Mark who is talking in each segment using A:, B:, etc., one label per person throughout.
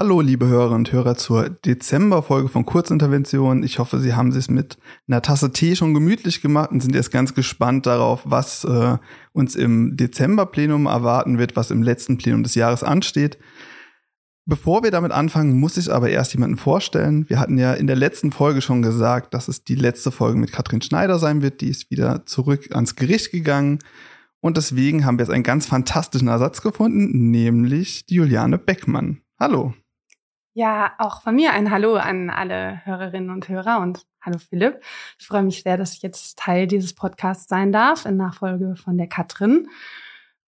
A: Hallo, liebe Hörer und Hörer zur Dezemberfolge von Kurzintervention. Ich hoffe, Sie haben es mit einer Tasse Tee schon gemütlich gemacht und sind jetzt ganz gespannt darauf, was äh, uns im Dezemberplenum erwarten wird, was im letzten Plenum des Jahres ansteht. Bevor wir damit anfangen, muss ich aber erst jemanden vorstellen. Wir hatten ja in der letzten Folge schon gesagt, dass es die letzte Folge mit Katrin Schneider sein wird. Die ist wieder zurück ans Gericht gegangen. Und deswegen haben wir jetzt einen ganz fantastischen Ersatz gefunden, nämlich die Juliane Beckmann. Hallo.
B: Ja, auch von mir ein Hallo an alle Hörerinnen und Hörer und hallo Philipp. Ich freue mich sehr, dass ich jetzt Teil dieses Podcasts sein darf in Nachfolge von der Katrin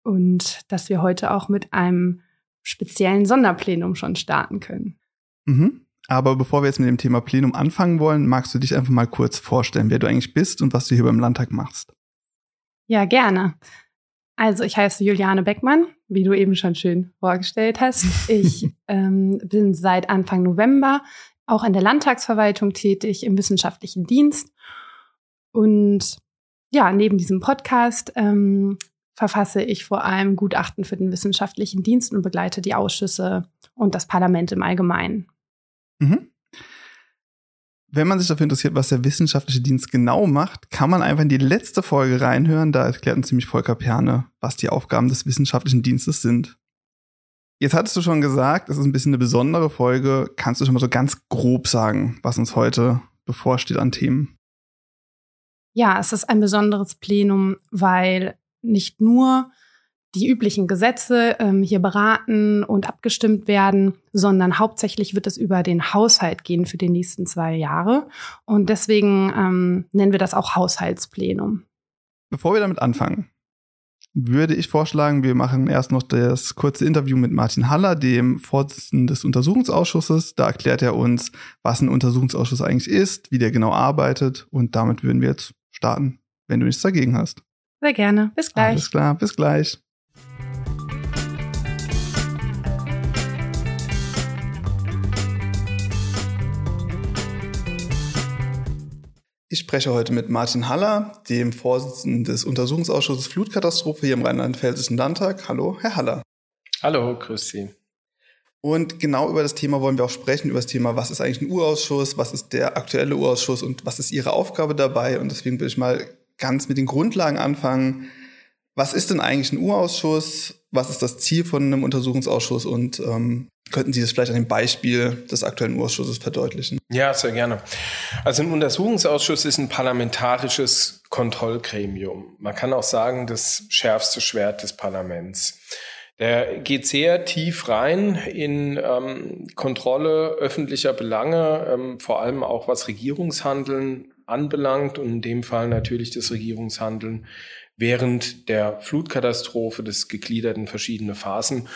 B: und dass wir heute auch mit einem speziellen Sonderplenum schon starten können.
A: Mhm. Aber bevor wir jetzt mit dem Thema Plenum anfangen wollen, magst du dich einfach mal kurz vorstellen, wer du eigentlich bist und was du hier beim Landtag machst?
B: Ja, gerne. Also ich heiße Juliane Beckmann, wie du eben schon schön vorgestellt hast. Ich ähm, bin seit Anfang November auch in der Landtagsverwaltung tätig, im wissenschaftlichen Dienst. Und ja, neben diesem Podcast ähm, verfasse ich vor allem Gutachten für den wissenschaftlichen Dienst und begleite die Ausschüsse und das Parlament im Allgemeinen.
A: Mhm. Wenn man sich dafür interessiert, was der wissenschaftliche Dienst genau macht, kann man einfach in die letzte Folge reinhören. Da erklärt uns ziemlich Volker Perne, was die Aufgaben des wissenschaftlichen Dienstes sind. Jetzt hattest du schon gesagt, es ist ein bisschen eine besondere Folge. Kannst du schon mal so ganz grob sagen, was uns heute bevorsteht an Themen?
B: Ja, es ist ein besonderes Plenum, weil nicht nur die üblichen Gesetze ähm, hier beraten und abgestimmt werden, sondern hauptsächlich wird es über den Haushalt gehen für die nächsten zwei Jahre. Und deswegen ähm, nennen wir das auch Haushaltsplenum.
A: Bevor wir damit anfangen, würde ich vorschlagen, wir machen erst noch das kurze Interview mit Martin Haller, dem Vorsitzenden des Untersuchungsausschusses. Da erklärt er uns, was ein Untersuchungsausschuss eigentlich ist, wie der genau arbeitet. Und damit würden wir jetzt starten, wenn du nichts dagegen hast.
B: Sehr gerne. Bis gleich.
A: Alles klar, bis gleich. Ich spreche heute mit Martin Haller, dem Vorsitzenden des Untersuchungsausschusses Flutkatastrophe hier im Rheinland-Pfälzischen Landtag. Hallo, Herr Haller.
C: Hallo, grüß Sie.
A: Und genau über das Thema wollen wir auch sprechen, über das Thema, was ist eigentlich ein Urausschuss, was ist der aktuelle Urausschuss und was ist Ihre Aufgabe dabei. Und deswegen will ich mal ganz mit den Grundlagen anfangen. Was ist denn eigentlich ein Urausschuss? Was ist das Ziel von einem Untersuchungsausschuss und ähm, Könnten Sie das vielleicht an dem Beispiel des aktuellen Ausschusses verdeutlichen?
C: Ja, sehr gerne. Also ein Untersuchungsausschuss ist ein parlamentarisches Kontrollgremium. Man kann auch sagen, das schärfste Schwert des Parlaments. Der geht sehr tief rein in ähm, Kontrolle öffentlicher Belange, ähm, vor allem auch was Regierungshandeln anbelangt und in dem Fall natürlich das Regierungshandeln während der Flutkatastrophe, des gegliederten verschiedene Phasen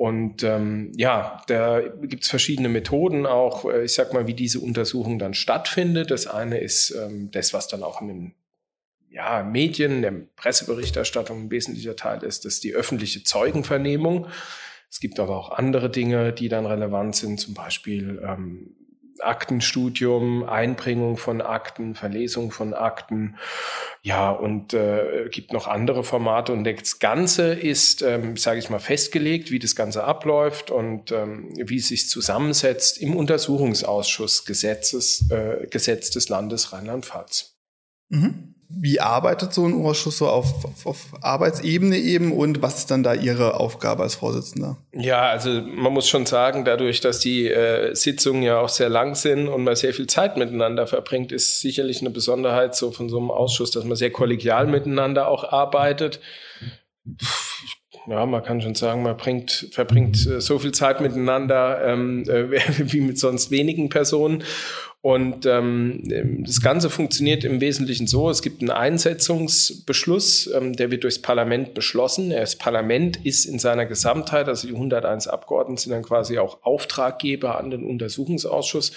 C: und ähm, ja, da gibt es verschiedene Methoden auch, äh, ich sag mal, wie diese Untersuchung dann stattfindet. Das eine ist ähm, das, was dann auch in den ja, Medien, der Presseberichterstattung ein wesentlicher Teil ist, das ist die öffentliche Zeugenvernehmung. Es gibt aber auch andere Dinge, die dann relevant sind, zum Beispiel ähm, Aktenstudium, Einbringung von Akten, Verlesung von Akten, ja, und äh, gibt noch andere Formate. Und das Ganze ist, ähm, sage ich mal, festgelegt, wie das Ganze abläuft und ähm, wie es sich zusammensetzt im Untersuchungsausschuss Gesetzes, äh, Gesetz des Landes Rheinland-Pfalz.
A: Mhm wie arbeitet so ein Ausschuss so auf, auf, auf, Arbeitsebene eben und was ist dann da Ihre Aufgabe als Vorsitzender?
C: Ja, also man muss schon sagen, dadurch, dass die äh, Sitzungen ja auch sehr lang sind und man sehr viel Zeit miteinander verbringt, ist sicherlich eine Besonderheit so von so einem Ausschuss, dass man sehr kollegial miteinander auch arbeitet. Ja, man kann schon sagen, man bringt, verbringt äh, so viel Zeit miteinander ähm, äh, wie mit sonst wenigen Personen. Und ähm, das Ganze funktioniert im Wesentlichen so, es gibt einen Einsetzungsbeschluss, ähm, der wird durchs Parlament beschlossen. Das Parlament ist in seiner Gesamtheit, also die 101 Abgeordneten sind dann quasi auch Auftraggeber an den Untersuchungsausschuss.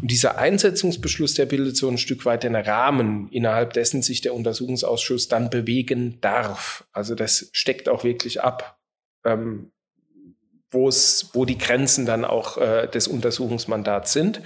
C: Und dieser Einsetzungsbeschluss, der bildet so ein Stück weit den Rahmen, innerhalb dessen sich der Untersuchungsausschuss dann bewegen darf. Also das steckt auch wirklich ab. Ähm, wo es, wo die Grenzen dann auch äh, des Untersuchungsmandats sind.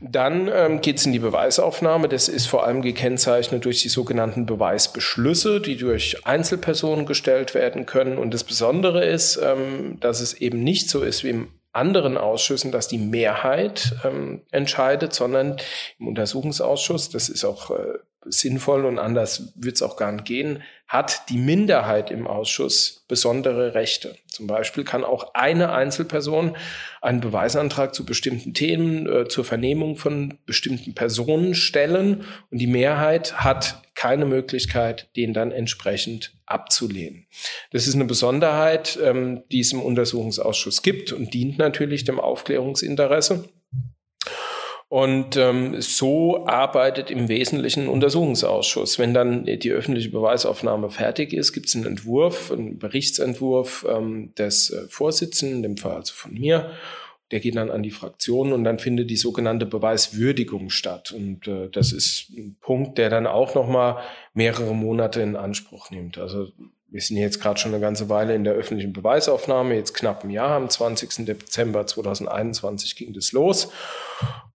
C: Dann ähm, geht es in die Beweisaufnahme. Das ist vor allem gekennzeichnet durch die sogenannten Beweisbeschlüsse, die durch Einzelpersonen gestellt werden können. Und das Besondere ist, ähm, dass es eben nicht so ist wie im anderen Ausschüssen, dass die Mehrheit ähm, entscheidet, sondern im Untersuchungsausschuss, das ist auch äh, sinnvoll und anders wird es auch gar nicht gehen, hat die Minderheit im Ausschuss besondere Rechte. Zum Beispiel kann auch eine Einzelperson einen Beweisantrag zu bestimmten Themen, äh, zur Vernehmung von bestimmten Personen stellen und die Mehrheit hat keine Möglichkeit, den dann entsprechend abzulehnen. Das ist eine Besonderheit, ähm, die es im Untersuchungsausschuss gibt und dient natürlich dem Aufklärungsinteresse. Und ähm, so arbeitet im Wesentlichen ein Untersuchungsausschuss. Wenn dann die öffentliche Beweisaufnahme fertig ist, gibt es einen Entwurf, einen Berichtsentwurf ähm, des äh, Vorsitzenden, in dem Fall also von mir. Der geht dann an die Fraktionen und dann findet die sogenannte Beweiswürdigung statt. Und äh, das ist ein Punkt, der dann auch noch mal mehrere Monate in Anspruch nimmt. Also wir sind jetzt gerade schon eine ganze Weile in der öffentlichen Beweisaufnahme, jetzt knapp ein Jahr, am 20. Dezember 2021 ging das los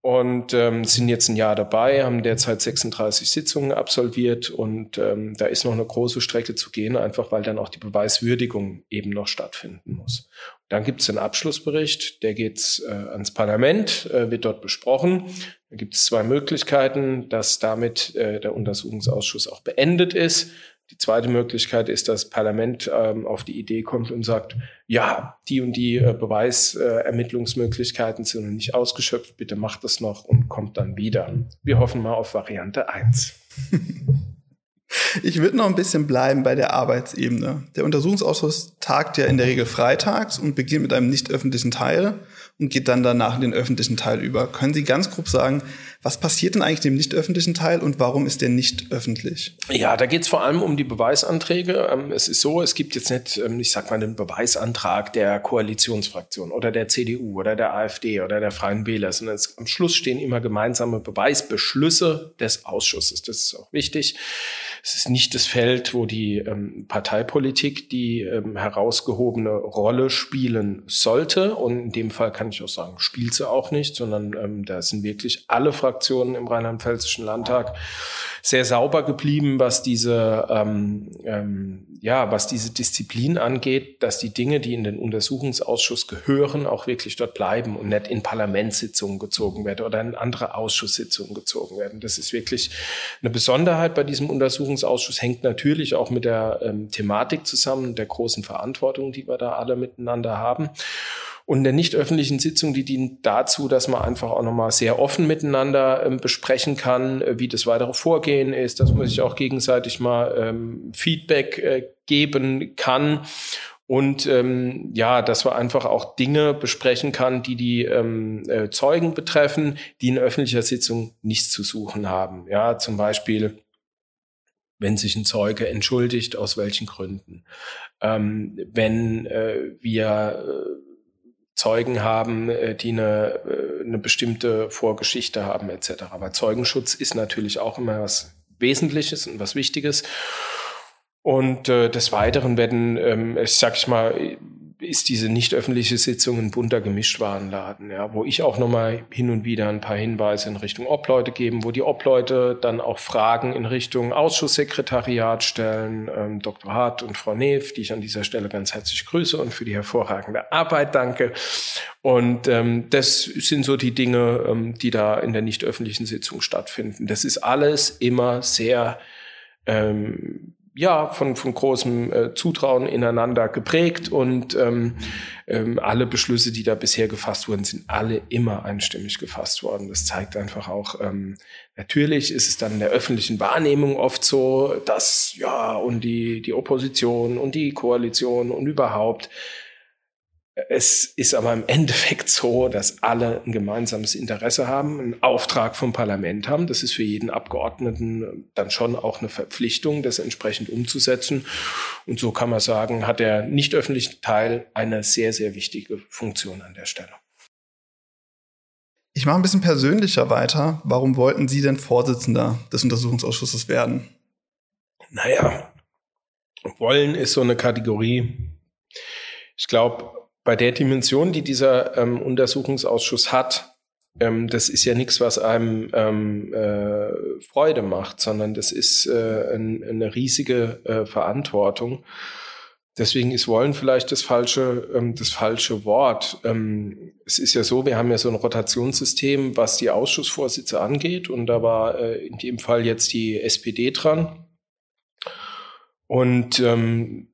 C: und ähm, sind jetzt ein Jahr dabei, haben derzeit 36 Sitzungen absolviert und ähm, da ist noch eine große Strecke zu gehen, einfach weil dann auch die Beweiswürdigung eben noch stattfinden muss. Dann gibt es einen Abschlussbericht, der geht äh, ans Parlament, äh, wird dort besprochen. Da gibt es zwei Möglichkeiten, dass damit äh, der Untersuchungsausschuss auch beendet ist. Die zweite Möglichkeit ist, dass das Parlament ähm, auf die Idee kommt und sagt, ja, die und die äh, Beweisermittlungsmöglichkeiten sind noch nicht ausgeschöpft, bitte macht das noch und kommt dann wieder. Wir hoffen mal auf Variante 1.
A: Ich würde noch ein bisschen bleiben bei der Arbeitsebene. Der Untersuchungsausschuss tagt ja in der Regel freitags und beginnt mit einem nicht öffentlichen Teil und geht dann danach in den öffentlichen Teil über. Können Sie ganz grob sagen, was passiert denn eigentlich im nicht öffentlichen Teil und warum ist der nicht öffentlich?
C: Ja, da geht es vor allem um die Beweisanträge. Ähm, es ist so, es gibt jetzt nicht, ähm, ich sag mal, den Beweisantrag der Koalitionsfraktion oder der CDU oder der AfD oder der Freien Wähler, sondern es, am Schluss stehen immer gemeinsame Beweisbeschlüsse des Ausschusses. Das ist auch wichtig. Es ist nicht das Feld, wo die ähm, Parteipolitik die ähm, herausgehobene Rolle spielen sollte. Und in dem Fall kann ich auch sagen, spielt sie auch nicht, sondern ähm, da sind wirklich alle Fraktionen im Rheinland-Pfälzischen Landtag sehr sauber geblieben, was diese, ähm, ähm, ja, was diese Disziplin angeht, dass die Dinge, die in den Untersuchungsausschuss gehören, auch wirklich dort bleiben und nicht in Parlamentssitzungen gezogen werden oder in andere Ausschusssitzungen gezogen werden. Das ist wirklich eine Besonderheit bei diesem Untersuchungsausschuss, hängt natürlich auch mit der ähm, Thematik zusammen, der großen Verantwortung, die wir da alle miteinander haben. Und der nicht öffentlichen Sitzung, die dient dazu, dass man einfach auch nochmal sehr offen miteinander ähm, besprechen kann, äh, wie das weitere Vorgehen ist, dass man sich auch gegenseitig mal ähm, Feedback äh, geben kann. Und ähm, ja, dass man einfach auch Dinge besprechen kann, die die ähm, äh, Zeugen betreffen, die in öffentlicher Sitzung nichts zu suchen haben. Ja, zum Beispiel, wenn sich ein Zeuge entschuldigt, aus welchen Gründen. Ähm, wenn äh, wir äh, Zeugen haben, äh, die eine, äh, eine bestimmte Vorgeschichte haben etc. Aber Zeugenschutz ist natürlich auch immer was Wesentliches und was Wichtiges. Und äh, des Weiteren werden, ähm, ich sag ich mal, ist diese nicht öffentliche Sitzung ein bunter Gemischtwarenladen, ja, wo ich auch nochmal hin und wieder ein paar Hinweise in Richtung Obleute geben, wo die Obleute dann auch Fragen in Richtung Ausschusssekretariat stellen, ähm, Dr. Hart und Frau Neef, die ich an dieser Stelle ganz herzlich grüße und für die hervorragende Arbeit danke. Und ähm, das sind so die Dinge, ähm, die da in der nicht öffentlichen Sitzung stattfinden. Das ist alles immer sehr ähm, ja, von, von großem äh, Zutrauen ineinander geprägt und ähm, ähm, alle Beschlüsse, die da bisher gefasst wurden, sind alle immer einstimmig gefasst worden. Das zeigt einfach auch, ähm, natürlich ist es dann in der öffentlichen Wahrnehmung oft so, dass ja und die, die Opposition und die Koalition und überhaupt es ist aber im Endeffekt so, dass alle ein gemeinsames Interesse haben, einen Auftrag vom Parlament haben. Das ist für jeden Abgeordneten dann schon auch eine Verpflichtung, das entsprechend umzusetzen. Und so kann man sagen, hat der nicht öffentliche Teil eine sehr, sehr wichtige Funktion an der Stelle.
A: Ich mache ein bisschen persönlicher weiter. Warum wollten Sie denn Vorsitzender des Untersuchungsausschusses werden?
C: Naja, wollen ist so eine Kategorie. Ich glaube, bei der Dimension, die dieser ähm, Untersuchungsausschuss hat, ähm, das ist ja nichts, was einem ähm, äh, Freude macht, sondern das ist äh, ein, eine riesige äh, Verantwortung. Deswegen ist wollen vielleicht das falsche, ähm, das falsche Wort. Ähm, es ist ja so, wir haben ja so ein Rotationssystem, was die Ausschussvorsitze angeht. Und da war äh, in dem Fall jetzt die SPD dran. Und ähm,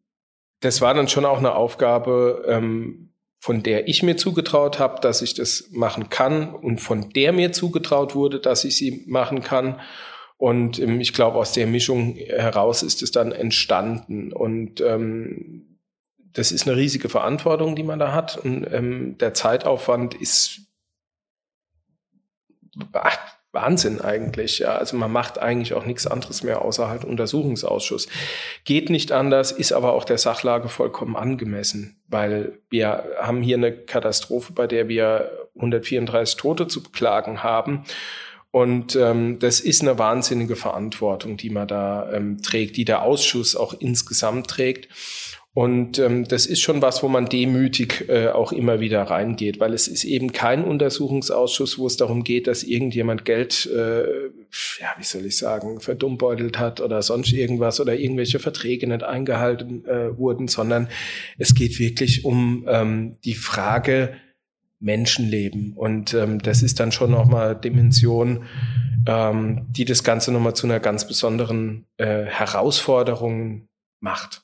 C: das war dann schon auch eine Aufgabe, ähm, von der ich mir zugetraut habe, dass ich das machen kann und von der mir zugetraut wurde, dass ich sie machen kann. Und ähm, ich glaube, aus der Mischung heraus ist es dann entstanden. Und ähm, das ist eine riesige Verantwortung, die man da hat. Und ähm, der Zeitaufwand ist ach, Wahnsinn eigentlich. Ja. Also man macht eigentlich auch nichts anderes mehr außer halt Untersuchungsausschuss. Geht nicht anders, ist aber auch der Sachlage vollkommen angemessen, weil wir haben hier eine Katastrophe, bei der wir 134 Tote zu beklagen haben. Und ähm, das ist eine wahnsinnige Verantwortung, die man da ähm, trägt, die der Ausschuss auch insgesamt trägt. Und ähm, das ist schon was, wo man demütig äh, auch immer wieder reingeht, weil es ist eben kein Untersuchungsausschuss, wo es darum geht, dass irgendjemand Geld, äh, ja, wie soll ich sagen, verdummbeutelt hat oder sonst irgendwas oder irgendwelche Verträge nicht eingehalten äh, wurden, sondern es geht wirklich um ähm, die Frage, Menschenleben. Und ähm, das ist dann schon nochmal Dimension, ähm, die das Ganze nochmal zu einer ganz besonderen äh, Herausforderung macht.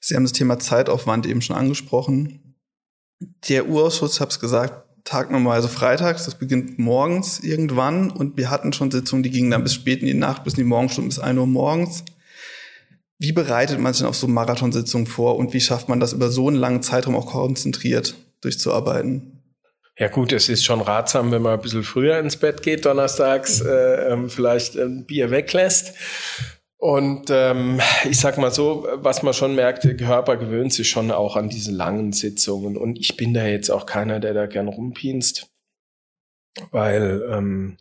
A: Sie haben das Thema Zeitaufwand eben schon angesprochen. Der Urausschuss, habe es gesagt, tagt normalerweise freitags, das beginnt morgens irgendwann und wir hatten schon Sitzungen, die gingen dann bis spät in die Nacht, bis in die Morgenstunden, bis ein Uhr morgens. Wie bereitet man sich denn auf so Marathonsitzungen vor und wie schafft man das über so einen langen Zeitraum auch konzentriert durchzuarbeiten?
C: Ja gut, es ist schon ratsam, wenn man ein bisschen früher ins Bett geht, donnerstags äh, ähm, vielleicht ein Bier weglässt. Und ähm, ich sag mal so, was man schon merkt, der Körper gewöhnt sich schon auch an diese langen Sitzungen. Und ich bin da jetzt auch keiner, der da gern rumpinst, weil ähm,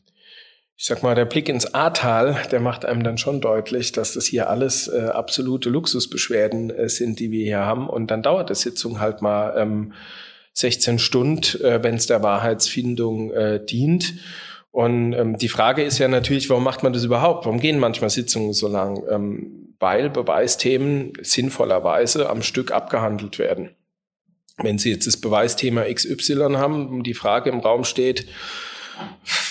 C: ich sag mal, der Blick ins Ahrtal, der macht einem dann schon deutlich, dass das hier alles äh, absolute Luxusbeschwerden äh, sind, die wir hier haben. Und dann dauert die Sitzung halt mal ähm, 16 Stunden, äh, wenn es der Wahrheitsfindung äh, dient. Und ähm, die Frage ist ja natürlich, warum macht man das überhaupt? Warum gehen manchmal Sitzungen so lang? Ähm, weil Beweisthemen sinnvollerweise am Stück abgehandelt werden. Wenn Sie jetzt das Beweisthema XY haben die Frage im Raum steht,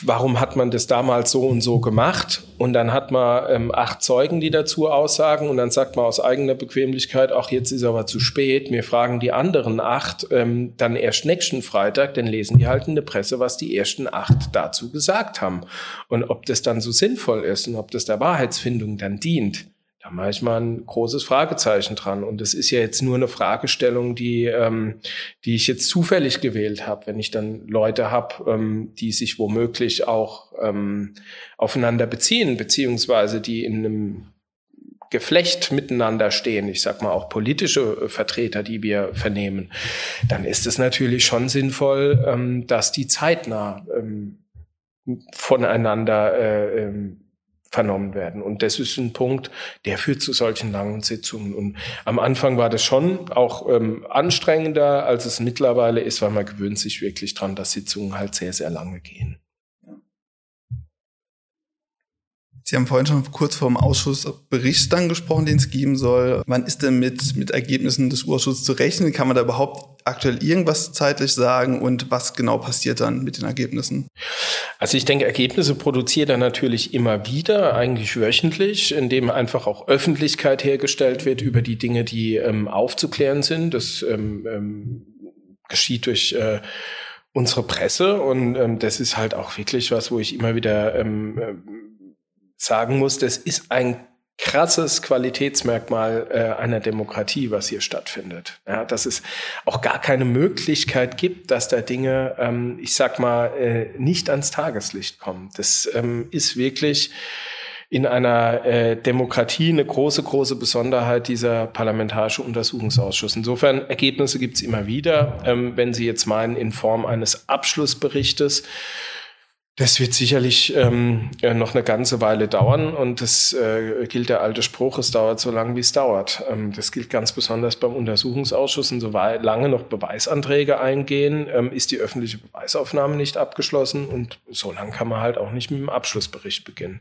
C: warum hat man das damals so und so gemacht? Und dann hat man ähm, acht Zeugen, die dazu aussagen und dann sagt man aus eigener Bequemlichkeit, ach, jetzt ist aber zu spät. Wir fragen die anderen acht ähm, dann erst nächsten Freitag, dann lesen die halt in der Presse, was die ersten acht dazu gesagt haben. Und ob das dann so sinnvoll ist und ob das der Wahrheitsfindung dann dient. Da mache ich mal ein großes Fragezeichen dran. Und das ist ja jetzt nur eine Fragestellung, die, ähm, die ich jetzt zufällig gewählt habe. Wenn ich dann Leute habe, ähm, die sich womöglich auch ähm, aufeinander beziehen, beziehungsweise die in einem Geflecht miteinander stehen, ich sag mal auch politische Vertreter, die wir vernehmen, dann ist es natürlich schon sinnvoll, ähm, dass die zeitnah ähm, voneinander äh, ähm, vernommen werden. Und das ist ein Punkt, der führt zu solchen langen Sitzungen. Und am Anfang war das schon auch ähm, anstrengender, als es mittlerweile ist, weil man gewöhnt sich wirklich dran, dass Sitzungen halt sehr, sehr lange gehen.
A: Sie haben vorhin schon kurz vor dem Ausschussbericht dann gesprochen, den es geben soll. Wann ist denn mit, mit Ergebnissen des Ausschusses zu rechnen? Kann man da überhaupt aktuell irgendwas zeitlich sagen und was genau passiert dann mit den Ergebnissen?
C: Also ich denke, Ergebnisse produziert er natürlich immer wieder, eigentlich wöchentlich, indem einfach auch Öffentlichkeit hergestellt wird über die Dinge, die ähm, aufzuklären sind. Das ähm, ähm, geschieht durch äh, unsere Presse und ähm, das ist halt auch wirklich was, wo ich immer wieder ähm, ähm sagen muss, das ist ein krasses Qualitätsmerkmal äh, einer Demokratie, was hier stattfindet. Ja, dass es auch gar keine Möglichkeit gibt, dass da Dinge, ähm, ich sag mal, äh, nicht ans Tageslicht kommen. Das ähm, ist wirklich in einer äh, Demokratie eine große, große Besonderheit dieser parlamentarische Untersuchungsausschuss. Insofern Ergebnisse gibt's immer wieder. Ähm, wenn Sie jetzt meinen, in Form eines Abschlussberichtes, Das wird sicherlich ähm, noch eine ganze Weile dauern und das äh, gilt der alte Spruch, es dauert so lange, wie es dauert. Ähm, das gilt ganz besonders beim Untersuchungsausschuss und so lange noch Beweisanträge eingehen, ähm, ist die öffentliche Beweisaufnahme nicht abgeschlossen und so lange kann man halt auch nicht mit dem Abschlussbericht beginnen.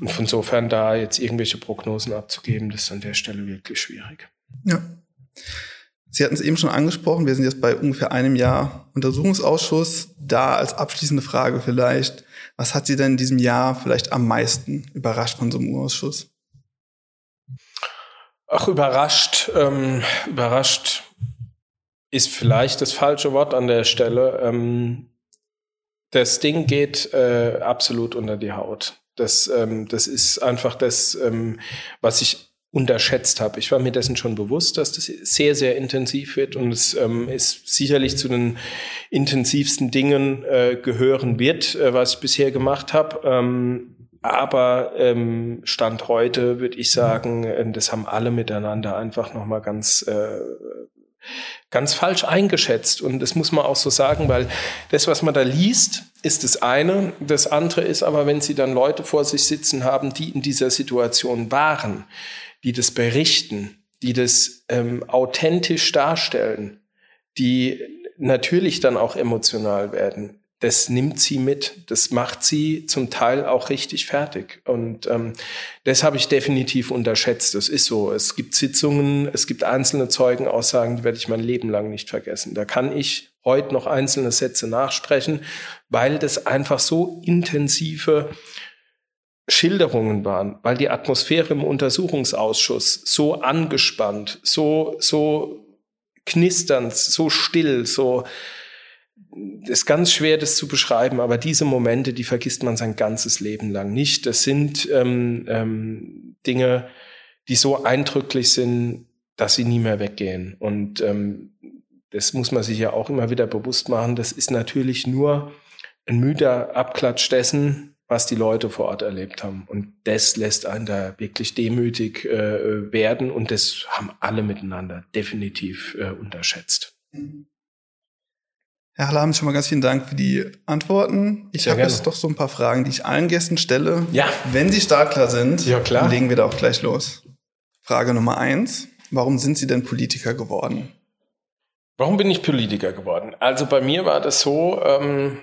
C: Und von insofern da jetzt irgendwelche Prognosen abzugeben, das ist an der Stelle wirklich schwierig.
A: Ja. Sie hatten es eben schon angesprochen, wir sind jetzt bei ungefähr einem Jahr Untersuchungsausschuss. Da als abschließende Frage vielleicht, was hat Sie denn in diesem Jahr vielleicht am meisten überrascht von so einem Ausschuss?
C: Ach, überrascht, ähm, überrascht ist vielleicht das falsche Wort an der Stelle. Ähm, das Ding geht äh, absolut unter die Haut. Das, ähm, das ist einfach das, ähm, was ich unterschätzt habe. Ich war mir dessen schon bewusst, dass das sehr, sehr intensiv wird und es ähm, ist sicherlich zu den intensivsten Dingen äh, gehören wird, äh, was ich bisher gemacht habe. Ähm, aber ähm, Stand heute würde ich sagen, äh, das haben alle miteinander einfach nochmal ganz äh, ganz falsch eingeschätzt. Und das muss man auch so sagen, weil das, was man da liest, ist das eine. Das andere ist aber, wenn Sie dann Leute vor sich sitzen haben, die in dieser Situation waren, die das berichten, die das ähm, authentisch darstellen, die natürlich dann auch emotional werden. Das nimmt sie mit, das macht sie zum Teil auch richtig fertig. Und ähm, das habe ich definitiv unterschätzt. Das ist so. Es gibt Sitzungen, es gibt einzelne Zeugenaussagen, die werde ich mein Leben lang nicht vergessen. Da kann ich heute noch einzelne Sätze nachsprechen, weil das einfach so intensive Schilderungen waren, weil die Atmosphäre im Untersuchungsausschuss so angespannt, so, so knisternd, so still, so, ist ganz schwer, das zu beschreiben, aber diese Momente, die vergisst man sein ganzes Leben lang nicht. Das sind ähm, ähm, Dinge, die so eindrücklich sind, dass sie nie mehr weggehen. Und ähm, das muss man sich ja auch immer wieder bewusst machen. Das ist natürlich nur ein müder Abklatsch dessen, was die Leute vor Ort erlebt haben. Und das lässt einen da wirklich demütig äh, werden. Und das haben alle miteinander definitiv äh, unterschätzt.
A: Herr Halam, schon mal ganz vielen Dank für die Antworten. Ich habe jetzt doch so ein paar Fragen, die ich allen Gästen stelle.
C: Ja.
A: Wenn Sie startklar sind,
C: ja, klar.
A: legen wir da auch gleich los. Frage Nummer eins. Warum sind Sie denn Politiker geworden?
C: Warum bin ich Politiker geworden? Also bei mir war das so, ähm,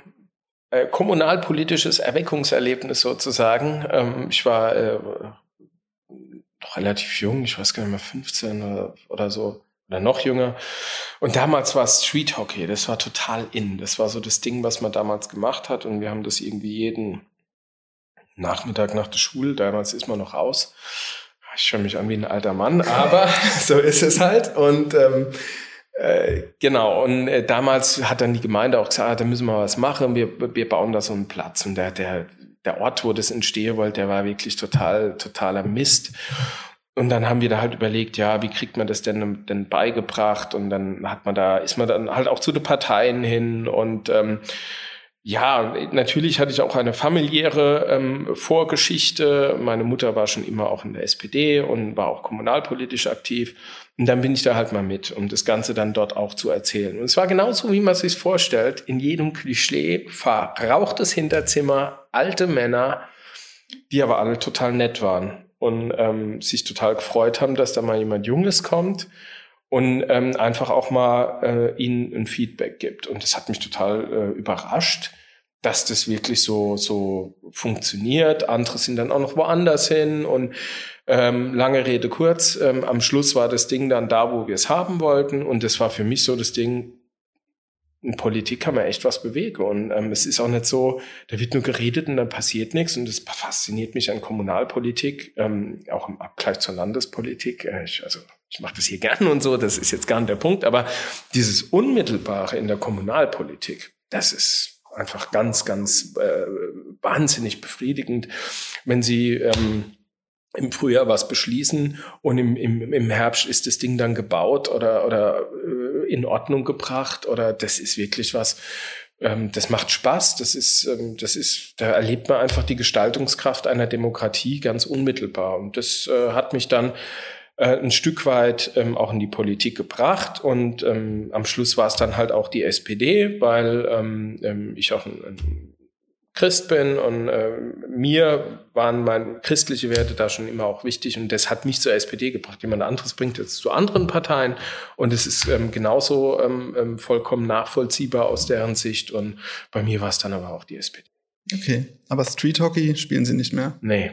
C: äh, kommunalpolitisches Erweckungserlebnis sozusagen. Ähm, ich war äh, noch relativ jung, ich weiß gar nicht mehr, 15 oder, oder so oder noch jünger. Und damals war Street Hockey, das war total in. Das war so das Ding, was man damals gemacht hat. Und wir haben das irgendwie jeden Nachmittag nach der Schule, damals ist man noch raus. Ich schaue mich an wie ein alter Mann, aber so ist es halt. Und ähm, äh, genau, und äh, damals hat dann die Gemeinde auch gesagt, ah, da müssen wir was machen, wir, wir bauen da so einen Platz. Und der, der, der Ort, wo das entstehen wollte, der war wirklich total, totaler Mist. Und dann haben wir da halt überlegt, ja, wie kriegt man das denn, denn beigebracht? Und dann hat man da, ist man dann halt auch zu den Parteien hin und ähm, ja, natürlich hatte ich auch eine familiäre ähm, Vorgeschichte. Meine Mutter war schon immer auch in der SPD und war auch kommunalpolitisch aktiv. Und dann bin ich da halt mal mit, um das Ganze dann dort auch zu erzählen. Und es war genauso, wie man sich vorstellt. In jedem Klischee verrauchtes Hinterzimmer, alte Männer, die aber alle total nett waren und ähm, sich total gefreut haben, dass da mal jemand Junges kommt und ähm, einfach auch mal äh, ihnen ein Feedback gibt. Und das hat mich total äh, überrascht, dass das wirklich so, so funktioniert. Andere sind dann auch noch woanders hin und ähm, lange Rede kurz. Ähm, am Schluss war das Ding dann da, wo wir es haben wollten. Und das war für mich so das Ding, in Politik kann man echt was bewegen. Und ähm, es ist auch nicht so, da wird nur geredet und dann passiert nichts. Und das fasziniert mich an Kommunalpolitik, ähm, auch im Abgleich zur Landespolitik. Äh, ich, also ich mache das hier gern und so, das ist jetzt gar nicht der Punkt, aber dieses Unmittelbare in der Kommunalpolitik, das ist einfach ganz, ganz äh, wahnsinnig befriedigend, wenn Sie ähm, im Frühjahr was beschließen und im, im, im Herbst ist das Ding dann gebaut oder, oder in Ordnung gebracht oder das ist wirklich was, ähm, das macht Spaß, das ist, ähm, das ist, da erlebt man einfach die Gestaltungskraft einer Demokratie ganz unmittelbar und das äh, hat mich dann äh, ein Stück weit ähm, auch in die Politik gebracht. Und ähm, am Schluss war es dann halt auch die SPD, weil ähm, ähm, ich auch ein, ein Christ bin und äh, mir waren meine christliche Werte da schon immer auch wichtig und das hat mich zur SPD gebracht. Jemand anderes bringt jetzt zu anderen Parteien und es ist ähm, genauso ähm, ähm, vollkommen nachvollziehbar aus deren Sicht und bei mir war es dann aber auch die SPD.
A: Okay, aber Street Hockey spielen Sie nicht mehr?
C: Nee,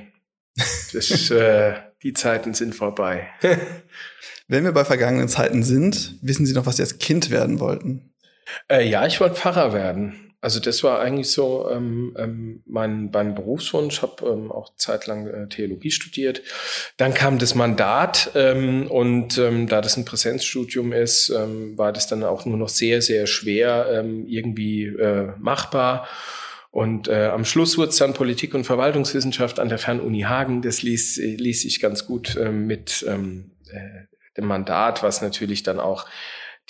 C: das, äh, die Zeiten sind vorbei.
A: Wenn wir bei vergangenen Zeiten sind, wissen Sie noch, was Sie als Kind werden wollten?
C: Äh, ja, ich wollte Pfarrer werden. Also das war eigentlich so ähm, ähm, mein, mein Berufswunsch. Ich habe ähm, auch zeitlang äh, Theologie studiert. Dann kam das Mandat ähm, und ähm, da das ein Präsenzstudium ist, ähm, war das dann auch nur noch sehr, sehr schwer ähm, irgendwie äh, machbar. Und äh, am Schluss wurde es dann Politik und Verwaltungswissenschaft an der Fernuni Hagen. Das ließ, ließ sich ganz gut ähm, mit ähm, äh, dem Mandat, was natürlich dann auch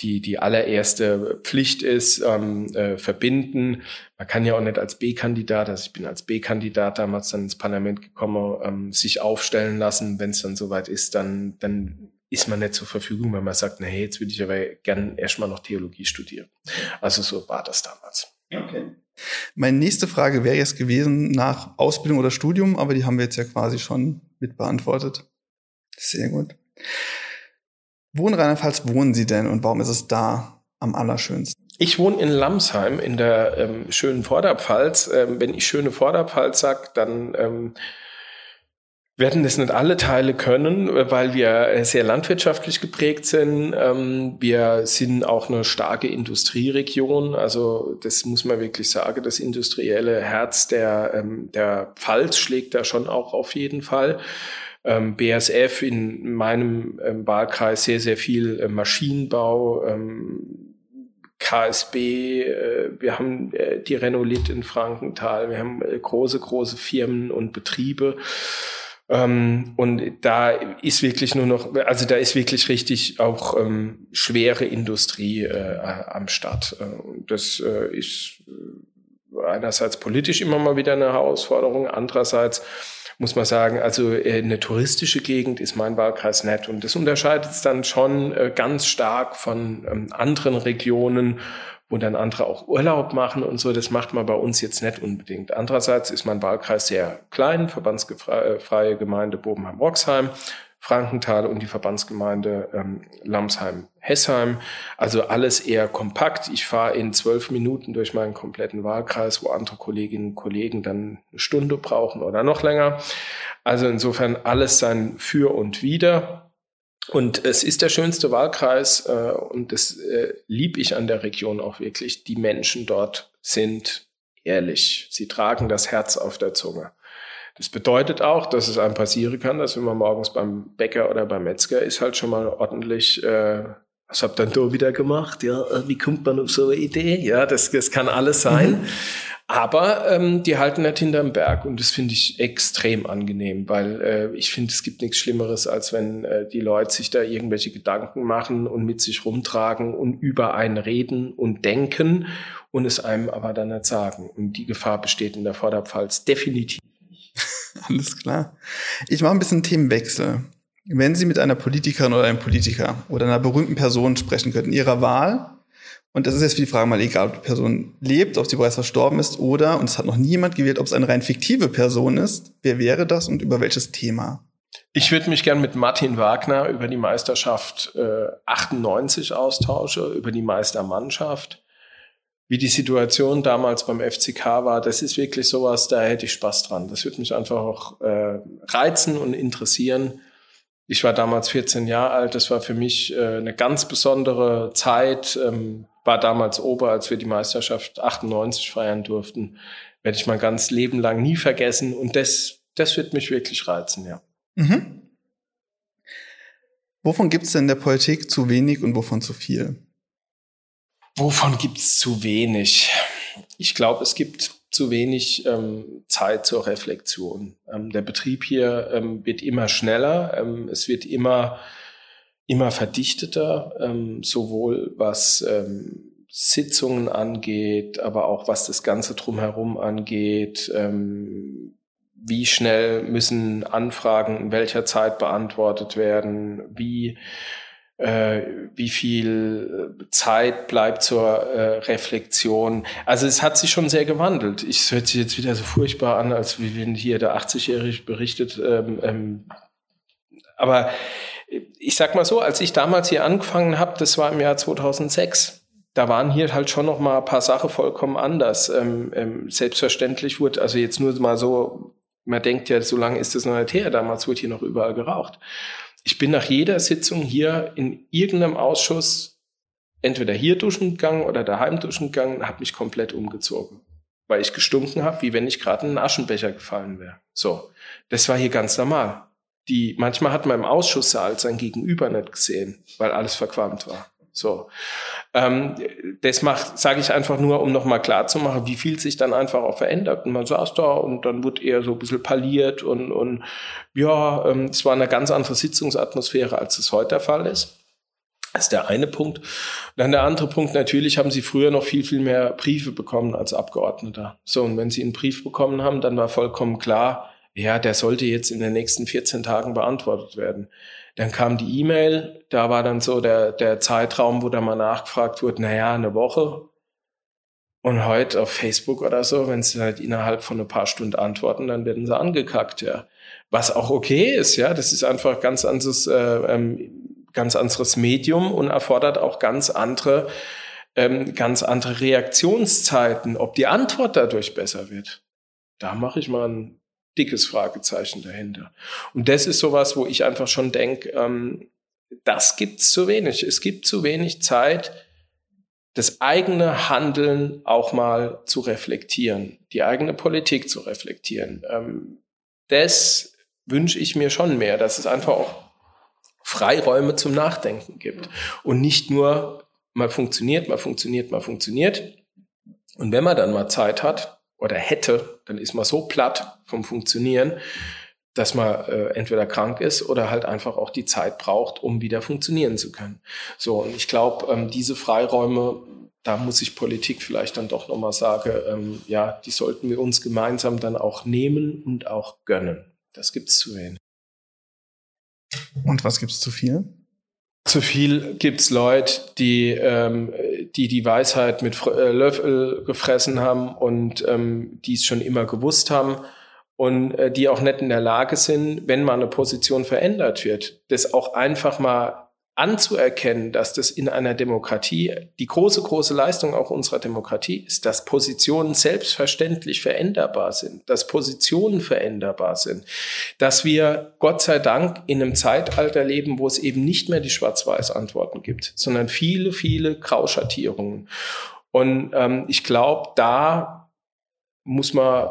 C: die, die allererste Pflicht ist, ähm, äh, verbinden. Man kann ja auch nicht als B-Kandidat, also ich bin als B-Kandidat damals dann ins Parlament gekommen, ähm, sich aufstellen lassen. Wenn es dann soweit ist, dann, dann ist man nicht zur Verfügung, wenn man sagt, na jetzt würde ich aber gern erstmal noch Theologie studieren. Also so war das damals.
A: Okay. Meine nächste Frage wäre jetzt gewesen nach Ausbildung oder Studium, aber die haben wir jetzt ja quasi schon mit beantwortet. Sehr gut. Wo in Rheinland-Pfalz wohnen Sie denn und warum ist es da am allerschönsten?
C: Ich wohne in Lamsheim in der ähm, schönen Vorderpfalz. Ähm, wenn ich schöne Vorderpfalz sage, dann ähm, werden das nicht alle Teile können, weil wir sehr landwirtschaftlich geprägt sind. Ähm, wir sind auch eine starke Industrieregion. Also das muss man wirklich sagen. Das industrielle Herz der, ähm, der Pfalz schlägt da schon auch auf jeden Fall ähm, BSF in meinem ähm, Wahlkreis sehr, sehr viel äh, Maschinenbau, ähm, KSB, äh, wir haben äh, die Renolit in Frankenthal, wir haben äh, große, große Firmen und Betriebe. Ähm, und da ist wirklich nur noch, also da ist wirklich richtig auch ähm, schwere Industrie äh, am Start. Äh, das äh, ist äh, einerseits politisch immer mal wieder eine Herausforderung, andererseits muss man sagen, also äh, eine touristische Gegend ist mein Wahlkreis nett und das unterscheidet es dann schon äh, ganz stark von ähm, anderen Regionen, wo dann andere auch Urlaub machen und so. Das macht man bei uns jetzt nicht unbedingt. Andererseits ist mein Wahlkreis sehr klein, verbandsfreie Gemeinde Bobenheim-Roxheim. Frankenthal und die Verbandsgemeinde ähm, Lamsheim-Hessheim. Also alles eher kompakt. Ich fahre in zwölf Minuten durch meinen kompletten Wahlkreis, wo andere Kolleginnen und Kollegen dann eine Stunde brauchen oder noch länger. Also insofern alles sein Für und Wider. Und es ist der schönste Wahlkreis äh, und das äh, lieb ich an der Region auch wirklich. Die Menschen dort sind ehrlich. Sie tragen das Herz auf der Zunge. Das bedeutet auch, dass es einem passieren kann, dass wenn man morgens beim Bäcker oder beim Metzger ist, halt schon mal ordentlich, äh, was habt ihr denn da wieder gemacht? Ja, wie kommt man auf so eine Idee? Ja, das, das kann alles sein. Mhm. Aber ähm, die halten nicht hinterm Berg und das finde ich extrem angenehm, weil äh, ich finde, es gibt nichts Schlimmeres, als wenn äh, die Leute sich da irgendwelche Gedanken machen und mit sich rumtragen und über einen reden und denken und es einem aber dann nicht sagen. Und die Gefahr besteht in der Vorderpfalz definitiv.
A: Alles klar. Ich mache ein bisschen Themenwechsel. Wenn Sie mit einer Politikerin oder einem Politiker oder einer berühmten Person sprechen könnten, Ihrer Wahl, und das ist jetzt für die Frage mal egal, ob die Person lebt, ob sie bereits verstorben ist oder, und es hat noch niemand gewählt, ob es eine rein fiktive Person ist, wer wäre das und über welches Thema?
C: Ich würde mich gern mit Martin Wagner über die Meisterschaft äh, 98 austauschen, über die Meistermannschaft wie die Situation damals beim FCK war, das ist wirklich sowas, da hätte ich Spaß dran. Das würde mich einfach auch äh, reizen und interessieren. Ich war damals 14 Jahre alt, das war für mich äh, eine ganz besondere Zeit, ähm, war damals Ober, als wir die Meisterschaft 98 feiern durften. Werde ich mein ganz Leben lang nie vergessen und das, das wird mich wirklich reizen, ja. Mhm.
A: Wovon gibt es denn in der Politik zu wenig und wovon zu viel?
C: Wovon gibt es zu wenig? Ich glaube, es gibt zu wenig ähm, Zeit zur Reflexion. Ähm, der Betrieb hier ähm, wird immer schneller, ähm, es wird immer, immer verdichteter, ähm, sowohl was ähm, Sitzungen angeht, aber auch was das Ganze drumherum angeht. wie schnell müssen Anfragen in welcher Zeit beantwortet werden? Wie wie viel Zeit bleibt zur äh, Reflexion. Also es hat sich schon sehr gewandelt. Ich hört sich jetzt wieder so furchtbar an, als wie wenn hier der 80-Jährige berichtet. Ähm, ähm, aber ich sag mal so, als ich damals hier angefangen habe, das war im Jahr 2006 da waren hier halt schon noch mal ein paar Sachen vollkommen anders. Ähm, ähm, selbstverständlich wurde, also jetzt nur mal so, man denkt ja, so lange ist das noch nicht her, damals wurde hier noch überall geraucht. Ich bin nach jeder Sitzung hier in irgendeinem Ausschuss entweder hier duschen gegangen oder daheim duschen gegangen, habe mich komplett umgezogen, weil ich gestunken habe, wie wenn ich gerade in einen Aschenbecher gefallen wäre. So, das war hier ganz normal. Die manchmal hat man im Ausschusssaal sein Gegenüber nicht gesehen, weil alles verqualmt war. So, ähm, das macht, sage ich einfach nur, um nochmal klar zu machen, wie viel sich dann einfach auch verändert. Und man saß da und dann wird eher so ein bisschen parliert und, und ja, ähm, es war eine ganz andere Sitzungsatmosphäre, als es heute der Fall ist. Das ist der eine Punkt. Und dann der andere Punkt, natürlich haben sie früher noch viel, viel mehr Briefe bekommen als Abgeordneter. So, und wenn sie einen Brief bekommen haben, dann war vollkommen klar, ja, der sollte jetzt in den nächsten 14 Tagen beantwortet werden. Dann kam die E-Mail, da war dann so der, der Zeitraum, wo da mal nachgefragt wurde, naja, eine Woche. Und heute auf Facebook oder so, wenn sie halt innerhalb von ein paar Stunden antworten, dann werden sie angekackt, ja. Was auch okay ist, ja. Das ist einfach ganz anderes, äh, ähm, ganz anderes Medium und erfordert auch ganz andere, ähm, ganz andere Reaktionszeiten. Ob die Antwort dadurch besser wird, da mache ich mal ein dickes Fragezeichen dahinter. Und das ist sowas, wo ich einfach schon denke, ähm, das gibt's zu wenig. Es gibt zu wenig Zeit, das eigene Handeln auch mal zu reflektieren, die eigene Politik zu reflektieren. Ähm, das wünsche ich mir schon mehr, dass es einfach auch Freiräume zum Nachdenken gibt und nicht nur mal funktioniert, mal funktioniert, mal funktioniert. Und wenn man dann mal Zeit hat, oder hätte, dann ist man so platt vom Funktionieren, dass man äh, entweder krank ist oder halt einfach auch die Zeit braucht, um wieder funktionieren zu können. So, und ich glaube, ähm, diese Freiräume, da muss ich Politik vielleicht dann doch nochmal sagen, ähm, ja, die sollten wir uns gemeinsam dann auch nehmen und auch gönnen. Das gibt's zu wenig.
A: Und was gibt's zu viel?
C: Zu viel gibt's Leute, die ähm, die die Weisheit mit äh, Löffel gefressen haben und ähm, die es schon immer gewusst haben und äh, die auch nicht in der Lage sind, wenn mal eine Position verändert wird, das auch einfach mal anzuerkennen, dass das in einer Demokratie die große, große Leistung auch unserer Demokratie ist, dass Positionen selbstverständlich veränderbar sind, dass Positionen veränderbar sind, dass wir Gott sei Dank in einem Zeitalter leben, wo es eben nicht mehr die Schwarz-Weiß-Antworten gibt, sondern viele, viele Grauschattierungen. Und ähm, ich glaube, da muss man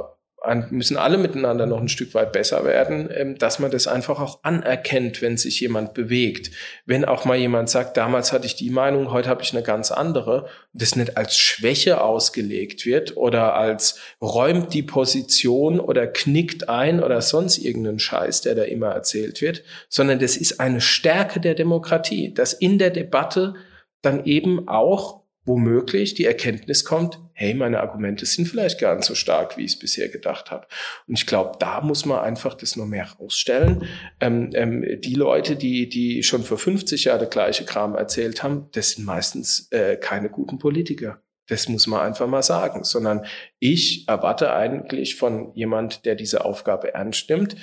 C: müssen alle miteinander noch ein Stück weit besser werden, ähm, dass man das einfach auch anerkennt, wenn sich jemand bewegt. Wenn auch mal jemand sagt, damals hatte ich die Meinung, heute habe ich eine ganz andere, das nicht als Schwäche ausgelegt wird oder als räumt die Position oder knickt ein oder sonst irgendeinen Scheiß, der da immer erzählt wird, sondern das ist eine Stärke der Demokratie, dass in der Debatte dann eben auch womöglich die Erkenntnis kommt, hey, meine Argumente sind vielleicht gar nicht so stark, wie ich es bisher gedacht habe. Und ich glaube, da muss man einfach das noch mehr rausstellen. Ähm, ähm, die Leute, die, die schon vor 50 Jahren der gleiche Kram erzählt haben, das sind meistens äh, keine guten Politiker. Das muss man einfach mal sagen, sondern ich erwarte eigentlich von jemand, der diese Aufgabe ernst nimmt,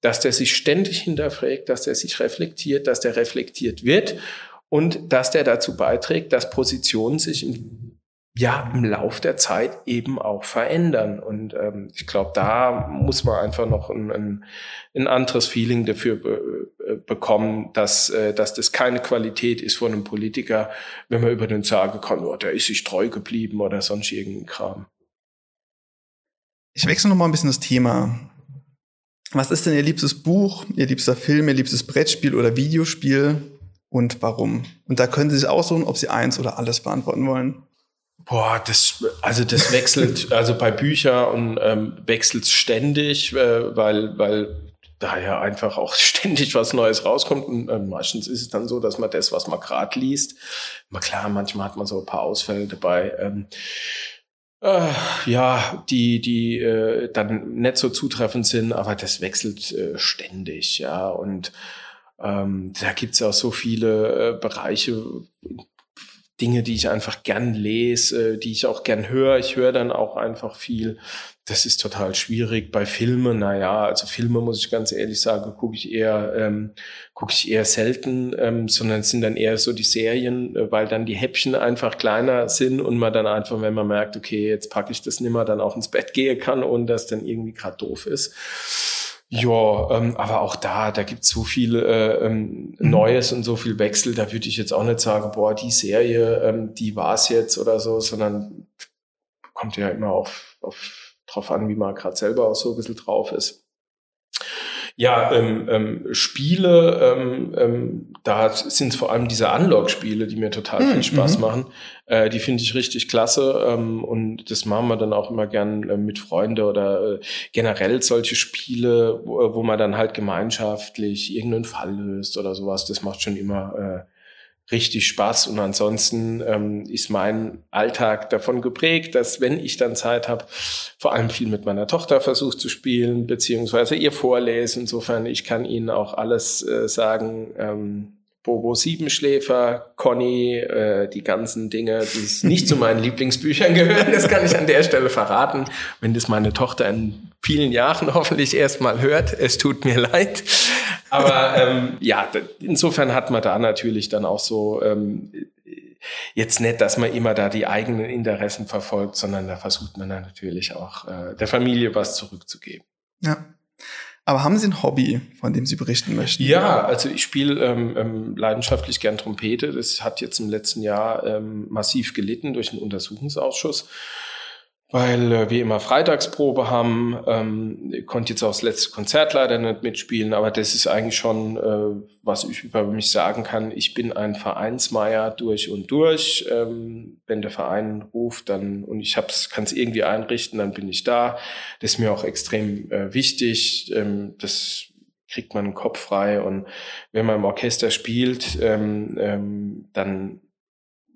C: dass der sich ständig hinterfragt, dass der sich reflektiert, dass der reflektiert wird und dass der dazu beiträgt, dass Positionen sich im, ja im Lauf der Zeit eben auch verändern. Und ähm, ich glaube, da muss man einfach noch ein, ein, ein anderes Feeling dafür be äh, bekommen, dass, äh, dass das keine Qualität ist von einem Politiker, wenn man über den sagen kann, oh, der ist sich treu geblieben oder sonst irgendein Kram.
A: Ich wechsle noch mal ein bisschen das Thema. Was ist denn Ihr liebstes Buch, Ihr liebster Film, Ihr liebstes Brettspiel oder Videospiel? und warum. Und da können Sie sich aussuchen, ob Sie eins oder alles beantworten wollen.
C: Boah, das, also das wechselt, also bei Büchern und ähm, wechselt ständig, äh, weil, weil da ja einfach auch ständig was Neues rauskommt. Und äh, meistens ist es dann so, dass man das, was man gerade liest, mal klar, manchmal hat man so ein paar Ausfälle dabei. Ähm, äh, ja, die, die äh, dann nicht so zutreffend sind, aber das wechselt äh, ständig, ja. Und Ähm, da gibt's auch so viele äh, Bereiche, Dinge, die ich einfach gern lese, äh, die ich auch gern höre. Ich höre dann auch einfach viel. Das ist total schwierig. Bei Filmen, naja, also Filme muss ich ganz ehrlich sagen, gucke ich eher, ähm, gucke ich eher selten, ähm, sondern es sind dann eher so die Serien, äh, weil dann die Häppchen einfach kleiner sind und man dann einfach, wenn man merkt, okay, jetzt packe ich das nimmer, dann auch ins Bett gehen kann, ohne dass dann irgendwie gerade doof ist. Ja, ähm, aber auch da, da gibt's so viel äh, ähm, mhm. Neues und so viel Wechsel, da würde ich jetzt auch nicht sagen, boah, die Serie, ähm, die war's jetzt oder so, sondern kommt ja immer auf, auf drauf an, wie man gerade selber auch so ein bisschen drauf ist. Ja, ähm, ähm, Spiele, ähm, ähm, da sind vor allem diese Unlock-Spiele, die mir total viel mhm. Spaß machen. Äh, die finde ich richtig klasse ähm, und das machen wir dann auch immer gern äh, mit Freunden oder äh, generell solche Spiele, wo, wo man dann halt gemeinschaftlich irgendeinen Fall löst oder sowas. Das macht schon immer äh, richtig Spaß. Und ansonsten ähm, ist mein Alltag davon geprägt, dass wenn ich dann Zeit habe, vor allem viel mit meiner Tochter versucht zu spielen, beziehungsweise ihr vorlese. Insofern, ich kann Ihnen auch alles äh, sagen. Ähm, Bobo Siebenschläfer, Conny, äh, die ganzen Dinge, die nicht zu meinen Lieblingsbüchern gehören, das kann ich an der Stelle verraten. Wenn das meine Tochter in vielen Jahren hoffentlich erstmal hört, es tut mir leid. Aber ähm, ja, insofern hat man da natürlich dann auch so ähm, jetzt nicht, dass man immer da die eigenen Interessen verfolgt, sondern da versucht man dann natürlich auch äh, der Familie was zurückzugeben.
A: Ja. Aber haben Sie ein Hobby, von dem Sie berichten möchten?
C: Ja, also ich spiele ähm, ähm, leidenschaftlich gern Trompete. Das hat jetzt im letzten Jahr ähm, massiv gelitten durch den Untersuchungsausschuss weil äh, wir immer Freitagsprobe haben. Ähm, konnte jetzt auch das letzte Konzert leider nicht mitspielen, aber das ist eigentlich schon, äh, was ich über mich sagen kann. Ich bin ein Vereinsmeier durch und durch. Ähm, wenn der Verein ruft, dann und ich kann es irgendwie einrichten, dann bin ich da. Das ist mir auch extrem äh, wichtig. Ähm, das kriegt man den Kopf frei und wenn man im Orchester spielt, ähm, ähm, dann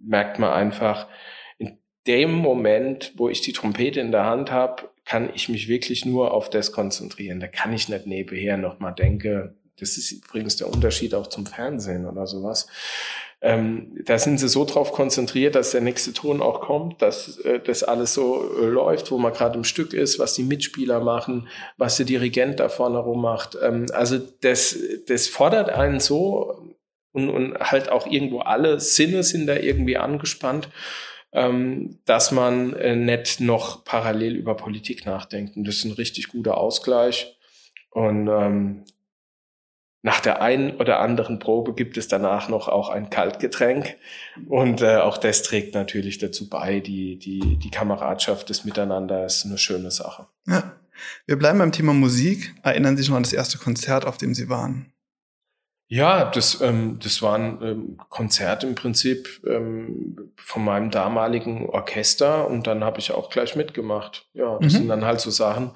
C: merkt man einfach, dem Moment, wo ich die Trompete in der Hand habe, kann ich mich wirklich nur auf das konzentrieren. Da kann ich nicht nebenher nochmal denken. Das ist übrigens der Unterschied auch zum Fernsehen oder sowas. Ähm, da sind sie so drauf konzentriert, dass der nächste Ton auch kommt, dass äh, das alles so äh, läuft, wo man gerade im Stück ist, was die Mitspieler machen, was der Dirigent da vorne rum macht. Ähm, also das, das fordert einen so und, und halt auch irgendwo alle Sinne sind da irgendwie angespannt ähm, dass man äh, nicht noch parallel über Politik nachdenkt. Und das ist ein richtig guter Ausgleich. Und ähm, nach der einen oder anderen Probe gibt es danach noch auch ein Kaltgetränk. Und äh, auch das trägt natürlich dazu bei. Die, die, die Kameradschaft, das Miteinander ist eine schöne Sache.
A: Ja. Wir bleiben beim Thema Musik. Erinnern Sie sich noch an das erste Konzert, auf dem Sie waren?
C: Ja, das, ähm, das war ein ähm, Konzert im Prinzip ähm, von meinem damaligen Orchester und dann habe ich auch gleich mitgemacht. Ja, das mhm. sind dann halt so Sachen,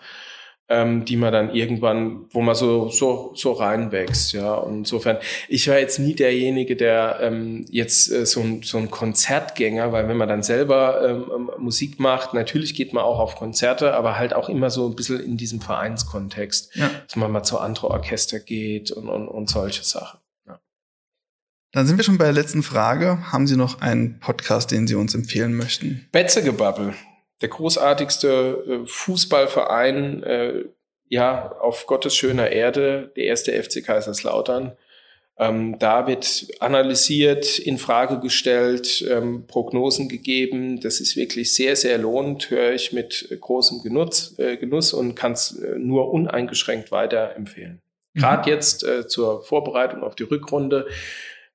C: ähm, die man dann irgendwann, wo man so so so reinwächst, ja. Und insofern, ich war jetzt nie derjenige, der ähm, jetzt äh, so ein so ein Konzertgänger, weil wenn man dann selber ähm, ähm, Musik macht, natürlich geht man auch auf Konzerte, aber halt auch immer so ein bisschen in diesem Vereinskontext, ja. dass man mal zu andere Orchester geht und und, und solche Sachen. Ja.
A: Dann sind wir schon bei der letzten Frage. Haben Sie noch einen Podcast, den Sie uns empfehlen möchten?
C: Betzegebabbel der großartigste äh, Fußballverein äh, ja auf Gottes schöner Erde, der erste FC Kaiserslautern. Ähm, da wird analysiert, in Frage gestellt, ähm, Prognosen gegeben. Das ist wirklich sehr, sehr lohnend, höre ich mit großem Genuss, äh, Genuss und kann es äh, nur uneingeschränkt weiterempfehlen. Mhm. Gerade jetzt äh, zur Vorbereitung auf die Rückrunde.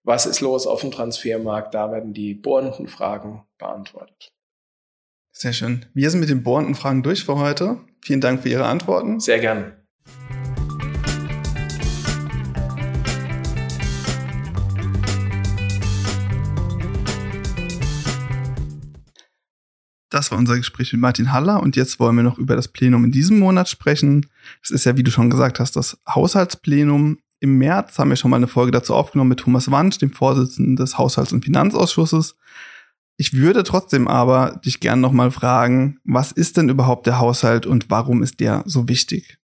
C: Was ist los auf dem Transfermarkt? Da werden die bohrenden Fragen beantwortet.
A: Sehr schön. Wir sind mit den bohrenden Fragen durch für heute. Vielen Dank für Ihre Antworten.
C: Sehr gern.
A: Das war unser Gespräch mit Martin Haller und jetzt wollen wir noch über das Plenum in diesem Monat sprechen. Es ist ja, wie du schon gesagt hast, das Haushaltsplenum. Im März haben wir schon mal eine Folge dazu aufgenommen mit Thomas Wansch, dem Vorsitzenden des Haushalts- und Finanzausschusses. Ich würde trotzdem aber dich gern noch mal fragen, was ist denn überhaupt der Haushalt und warum ist der so wichtig?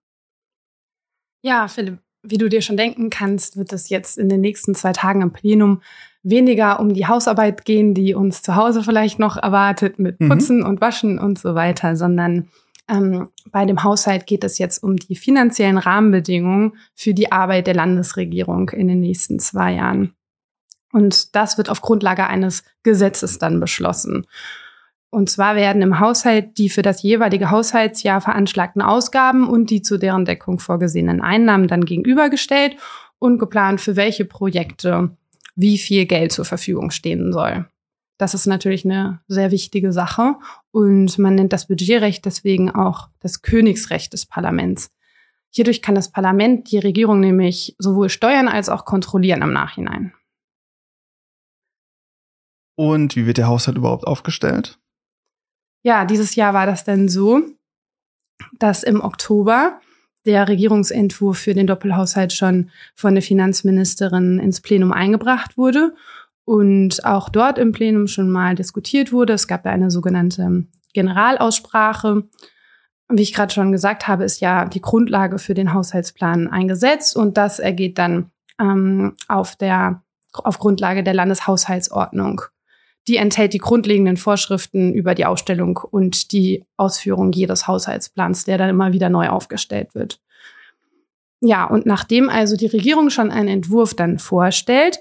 B: Ja, Philipp, wie du dir schon denken kannst, wird es jetzt in den nächsten zwei Tagen im Plenum weniger um die Hausarbeit gehen, die uns zu Hause vielleicht noch erwartet mit mhm. Putzen mhm. und Waschen und so weiter, sondern ähm, bei dem Haushalt geht es jetzt um die finanziellen Rahmenbedingungen für die Arbeit der Landesregierung in den nächsten zwei Jahren. Und das wird auf Grundlage eines Gesetzes dann beschlossen. Und zwar werden im Haushalt die für das jeweilige Haushaltsjahr veranschlagten Ausgaben und die zu deren Deckung vorgesehenen Einnahmen dann gegenübergestellt und geplant, für welche Projekte wie viel Geld zur Verfügung stehen soll. Das ist natürlich eine sehr wichtige Sache und man nennt das Budgetrecht deswegen auch das Königsrecht des Parlaments. Hierdurch kann das Parlament die Regierung nämlich sowohl steuern als auch kontrollieren im Nachhinein.
A: Und wie wird der Haushalt überhaupt aufgestellt?
B: Ja, dieses Jahr war das dann so, dass im Oktober der Regierungsentwurf für den Doppelhaushalt schon von der Finanzministerin ins Plenum eingebracht wurde und auch dort im Plenum schon mal diskutiert wurde. Es gab ja eine sogenannte Generalaussprache. Wie ich gerade schon gesagt habe, ist ja die Grundlage für den Haushaltsplan eingesetzt und das ergeht dann ähm, auf der auf Grundlage der Landeshaushaltsordnung. Die enthält die grundlegenden Vorschriften über die Ausstellung und die Ausführung jedes Haushaltsplans, der dann immer wieder neu aufgestellt wird. Ja, und nachdem also die Regierung schon einen Entwurf dann vorstellt,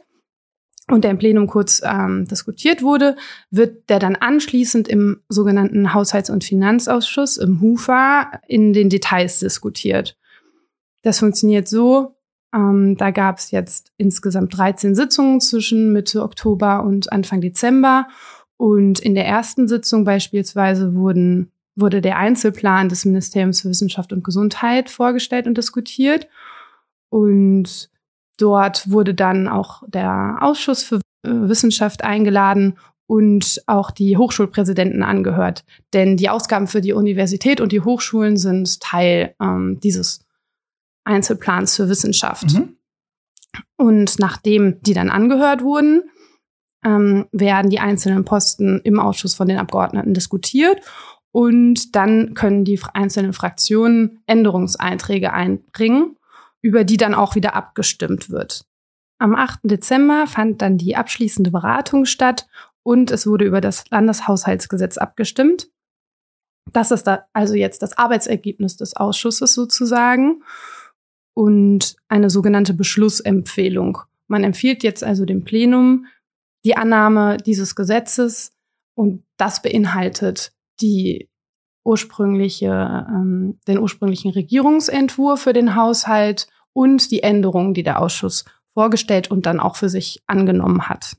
B: und der im Plenum kurz ähm, diskutiert wurde, wird der dann anschließend im sogenannten Haushalts- und Finanzausschuss, im HUFA, in den Details diskutiert. Das funktioniert so, ähm, da gab es jetzt insgesamt 13 Sitzungen zwischen Mitte Oktober und Anfang Dezember. Und in der ersten Sitzung beispielsweise wurden, wurde der Einzelplan des Ministeriums für Wissenschaft und Gesundheit vorgestellt und diskutiert. Und Dort wurde dann auch der Ausschuss für äh, Wissenschaft eingeladen und auch die Hochschulpräsidenten angehört. Denn die Ausgaben für die Universität und die Hochschulen sind Teil ähm, dieses Einzelplans für Wissenschaft. Mhm. Und nachdem die dann angehört wurden, ähm, werden die einzelnen Posten im Ausschuss von den Abgeordneten diskutiert. Und dann können die einzelnen Fraktionen Änderungseinträge einbringen über die dann auch wieder abgestimmt wird. Am 8. Dezember fand dann die abschließende Beratung statt und es wurde über das Landeshaushaltsgesetz abgestimmt. Das ist da also jetzt das Arbeitsergebnis des Ausschusses sozusagen und eine sogenannte Beschlussempfehlung. Man empfiehlt jetzt also dem Plenum die Annahme dieses Gesetzes und das beinhaltet die ursprüngliche, ähm, den ursprünglichen Regierungsentwurf für den Haushalt und die Änderungen, die der Ausschuss vorgestellt und dann auch für sich angenommen hat.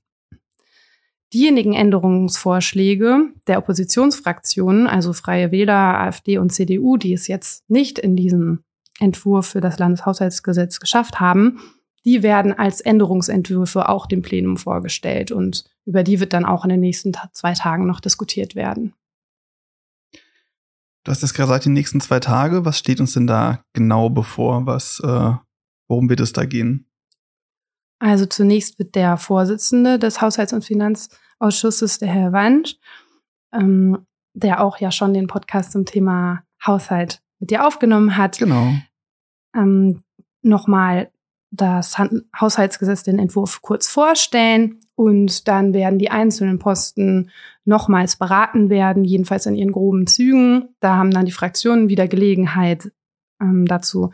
B: Diejenigen Änderungsvorschläge der Oppositionsfraktionen, also Freie Wähler, AfD und CDU, die es jetzt nicht in diesem Entwurf für das Landeshaushaltsgesetz geschafft haben, die werden als Änderungsentwürfe auch dem Plenum vorgestellt und über die wird dann auch in den nächsten zwei Tagen noch diskutiert werden.
A: Du hast jetzt gerade gesagt, die nächsten zwei Tage. Was steht uns denn da genau bevor? Was, äh, worum wird es da gehen?
B: Also zunächst wird der Vorsitzende des Haushalts- und Finanzausschusses, der Herr Wansch, ähm, der auch ja schon den Podcast zum Thema Haushalt mit dir aufgenommen hat,
A: genau.
B: Ähm, nochmal das Haushaltsgesetz, den Entwurf kurz vorstellen und dann werden die einzelnen Posten nochmals beraten werden, jedenfalls in ihren groben Zügen. Da haben dann die Fraktionen wieder Gelegenheit ähm, dazu,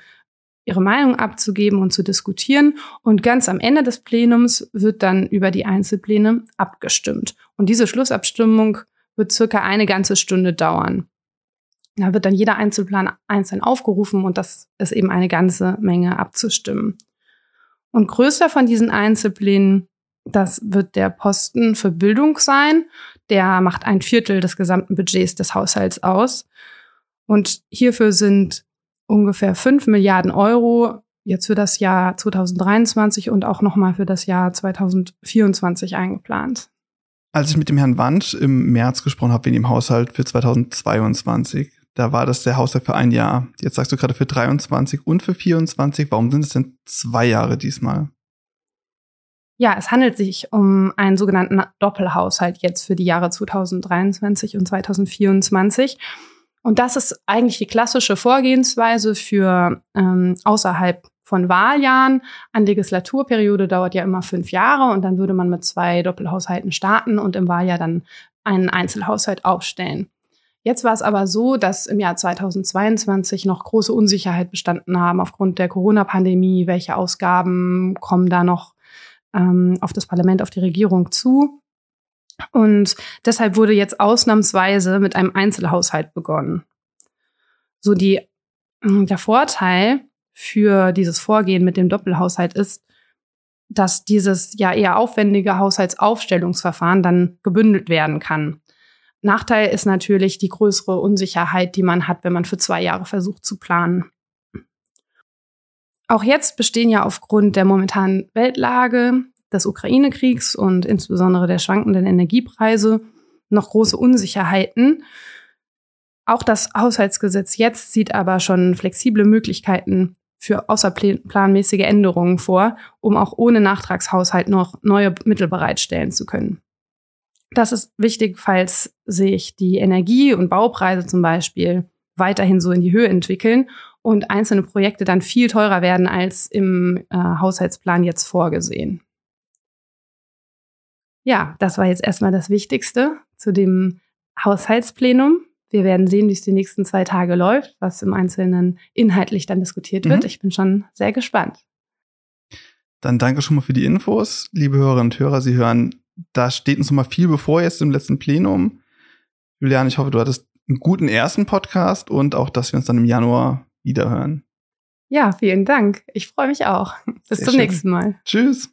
B: ihre Meinung abzugeben und zu diskutieren. Und ganz am Ende des Plenums wird dann über die Einzelpläne abgestimmt. Und diese Schlussabstimmung wird circa eine ganze Stunde dauern. Da wird dann jeder Einzelplan einzeln aufgerufen und das ist eben eine ganze Menge abzustimmen. Und größter von diesen Einzelplänen das wird der Posten für Bildung sein. Der macht ein Viertel des gesamten Budgets des Haushalts aus. Und hierfür sind ungefähr fünf Milliarden Euro jetzt für das Jahr 2023 und auch nochmal für das Jahr 2024 eingeplant.
A: Als ich mit dem Herrn Wand im März gesprochen habe wegen dem Haushalt für 2022, da war das der Haushalt für ein Jahr. Jetzt sagst du gerade für 23 und für 24. Warum sind es denn zwei Jahre diesmal?
B: Ja, es handelt sich um einen sogenannten Doppelhaushalt jetzt für die Jahre 2023 und 2024. Und das ist eigentlich die klassische Vorgehensweise für ähm, außerhalb von Wahljahren. An Legislaturperiode dauert ja immer fünf Jahre und dann würde man mit zwei Doppelhaushalten starten und im Wahljahr dann einen Einzelhaushalt aufstellen. Jetzt war es aber so, dass im Jahr 2022 noch große Unsicherheit bestanden haben aufgrund der Corona-Pandemie. Welche Ausgaben kommen da noch ähm, auf das Parlament, auf die Regierung zu? Und deshalb wurde jetzt ausnahmsweise mit einem Einzelhaushalt begonnen. So die, hm, der Vorteil für dieses Vorgehen mit dem Doppelhaushalt ist, dass dieses ja eher aufwendige Haushaltsaufstellungsverfahren dann gebündelt werden kann. Nachteil ist natürlich die größere Unsicherheit, die man hat, wenn man für zwei Jahre versucht zu planen. Auch jetzt bestehen ja aufgrund der momentanen Weltlage, des Ukraine-Kriegs und insbesondere der schwankenden Energiepreise noch große Unsicherheiten. Auch das Haushaltsgesetz jetzt sieht aber schon flexible Möglichkeiten für außerplanmäßige Änderungen vor, um auch ohne Nachtragshaushalt noch neue Mittel bereitstellen zu können. Das ist wichtig, falls sich die Energie- und Baupreise zum Beispiel weiterhin so in die Höhe entwickeln und einzelne Projekte dann viel teurer werden als im äh, Haushaltsplan jetzt vorgesehen. Ja, das war jetzt erstmal das Wichtigste zu dem Haushaltsplenum. Wir werden sehen, wie es die nächsten zwei Tage läuft, was im Einzelnen inhaltlich dann diskutiert wird. Mhm. Ich bin schon sehr gespannt.
A: Dann danke schon mal für die Infos, liebe Hörerinnen und Hörer. Sie hören da steht uns noch mal viel bevor jetzt im letzten Plenum. Julian, ich hoffe, du hattest einen guten ersten Podcast und auch, dass wir uns dann im Januar wiederhören.
B: Ja, vielen Dank. Ich freue mich auch. Bis Sehr zum schön. nächsten Mal.
A: Tschüss.